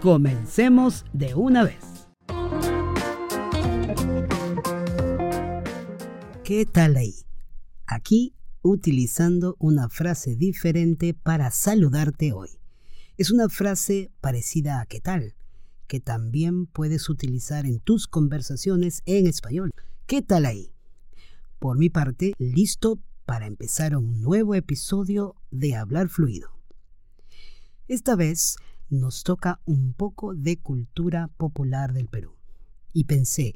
comencemos de una vez. ¿Qué tal ahí? Aquí utilizando una frase diferente para saludarte hoy. Es una frase parecida a ¿qué tal? que también puedes utilizar en tus conversaciones en español. ¿Qué tal ahí? Por mi parte, listo para empezar un nuevo episodio de Hablar Fluido. Esta vez nos toca un poco de cultura popular del Perú. Y pensé,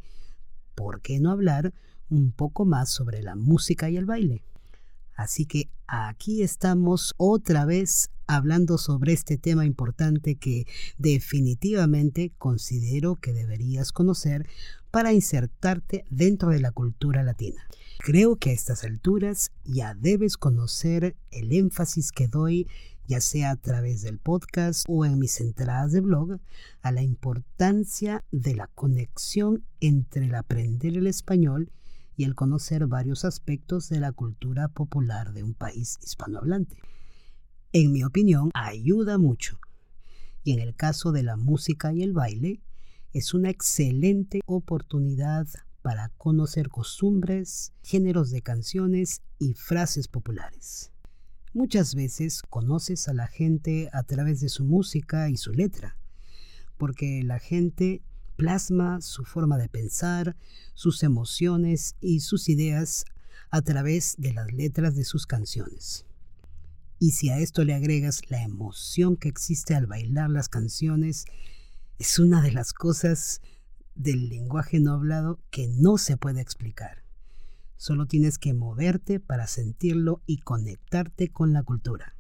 ¿por qué no hablar un poco más sobre la música y el baile? Así que aquí estamos otra vez hablando sobre este tema importante que definitivamente considero que deberías conocer para insertarte dentro de la cultura latina. Creo que a estas alturas ya debes conocer el énfasis que doy ya sea a través del podcast o en mis entradas de blog, a la importancia de la conexión entre el aprender el español y el conocer varios aspectos de la cultura popular de un país hispanohablante. En mi opinión, ayuda mucho. Y en el caso de la música y el baile, es una excelente oportunidad para conocer costumbres, géneros de canciones y frases populares. Muchas veces conoces a la gente a través de su música y su letra, porque la gente plasma su forma de pensar, sus emociones y sus ideas a través de las letras de sus canciones. Y si a esto le agregas la emoción que existe al bailar las canciones, es una de las cosas del lenguaje no hablado que no se puede explicar. Solo tienes que moverte para sentirlo y conectarte con la cultura.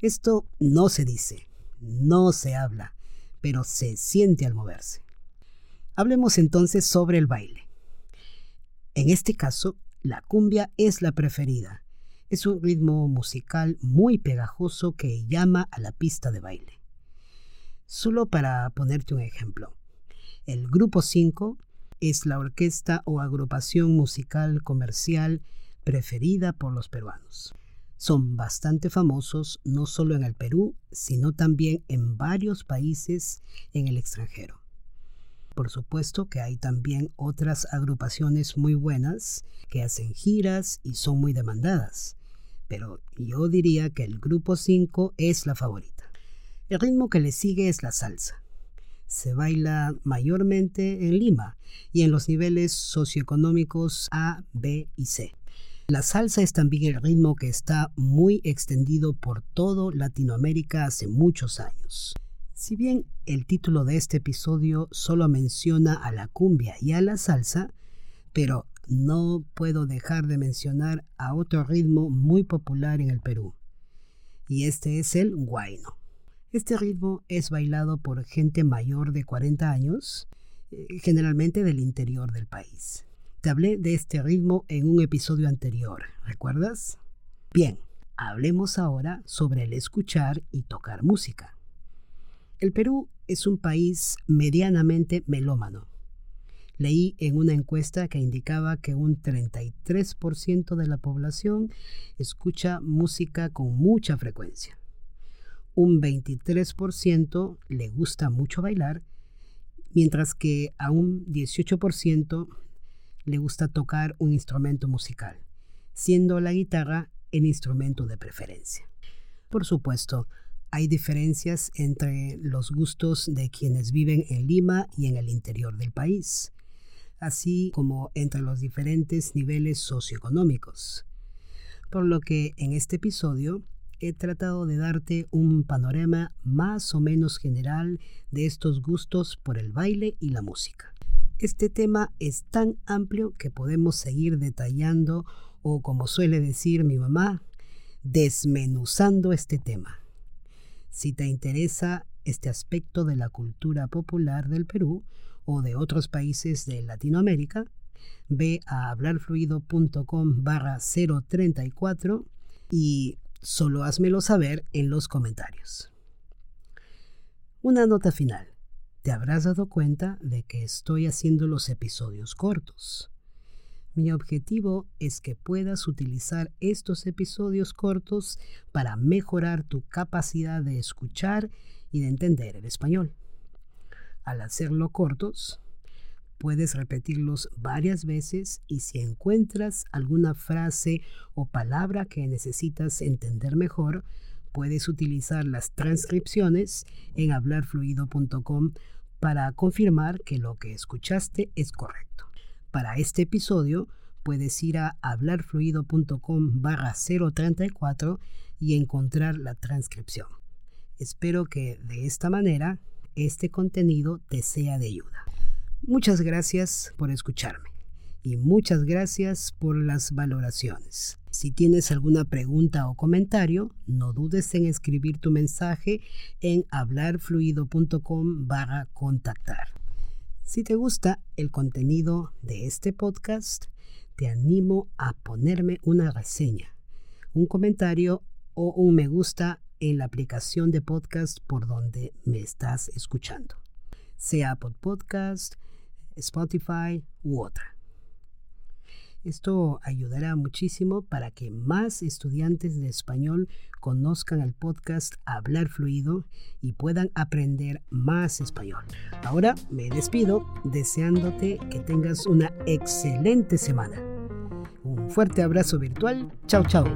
Esto no se dice, no se habla, pero se siente al moverse. Hablemos entonces sobre el baile. En este caso, la cumbia es la preferida. Es un ritmo musical muy pegajoso que llama a la pista de baile. Solo para ponerte un ejemplo, el grupo 5 es la orquesta o agrupación musical comercial preferida por los peruanos. Son bastante famosos no solo en el Perú, sino también en varios países en el extranjero. Por supuesto que hay también otras agrupaciones muy buenas que hacen giras y son muy demandadas, pero yo diría que el grupo 5 es la favorita. El ritmo que le sigue es la salsa se baila mayormente en Lima y en los niveles socioeconómicos A, B y C. La salsa es también el ritmo que está muy extendido por todo Latinoamérica hace muchos años. Si bien el título de este episodio solo menciona a la cumbia y a la salsa, pero no puedo dejar de mencionar a otro ritmo muy popular en el Perú, y este es el guayno. Este ritmo es bailado por gente mayor de 40 años, eh, generalmente del interior del país. Te hablé de este ritmo en un episodio anterior, ¿recuerdas? Bien, hablemos ahora sobre el escuchar y tocar música. El Perú es un país medianamente melómano. Leí en una encuesta que indicaba que un 33% de la población escucha música con mucha frecuencia un 23% le gusta mucho bailar, mientras que a un 18% le gusta tocar un instrumento musical, siendo la guitarra el instrumento de preferencia. Por supuesto, hay diferencias entre los gustos de quienes viven en Lima y en el interior del país, así como entre los diferentes niveles socioeconómicos. Por lo que en este episodio he tratado de darte un panorama más o menos general de estos gustos por el baile y la música. Este tema es tan amplio que podemos seguir detallando o como suele decir mi mamá, desmenuzando este tema. Si te interesa este aspecto de la cultura popular del Perú o de otros países de Latinoamérica, ve a hablarfluido.com barra 034 y solo házmelo saber en los comentarios. Una nota final. Te habrás dado cuenta de que estoy haciendo los episodios cortos. Mi objetivo es que puedas utilizar estos episodios cortos para mejorar tu capacidad de escuchar y de entender el español. Al hacerlo cortos, puedes repetirlos varias veces y si encuentras alguna frase o palabra que necesitas entender mejor, puedes utilizar las transcripciones en hablarfluido.com para confirmar que lo que escuchaste es correcto. Para este episodio puedes ir a hablarfluido.com barra 034 y encontrar la transcripción. Espero que de esta manera este contenido te sea de ayuda. Muchas gracias por escucharme y muchas gracias por las valoraciones. Si tienes alguna pregunta o comentario, no dudes en escribir tu mensaje en hablarfluido.com barra contactar. Si te gusta el contenido de este podcast, te animo a ponerme una reseña, un comentario o un me gusta en la aplicación de podcast por donde me estás escuchando, sea por Podcast, Spotify u otra. Esto ayudará muchísimo para que más estudiantes de español conozcan el podcast Hablar Fluido y puedan aprender más español. Ahora me despido deseándote que tengas una excelente semana. Un fuerte abrazo virtual. Chao, chao.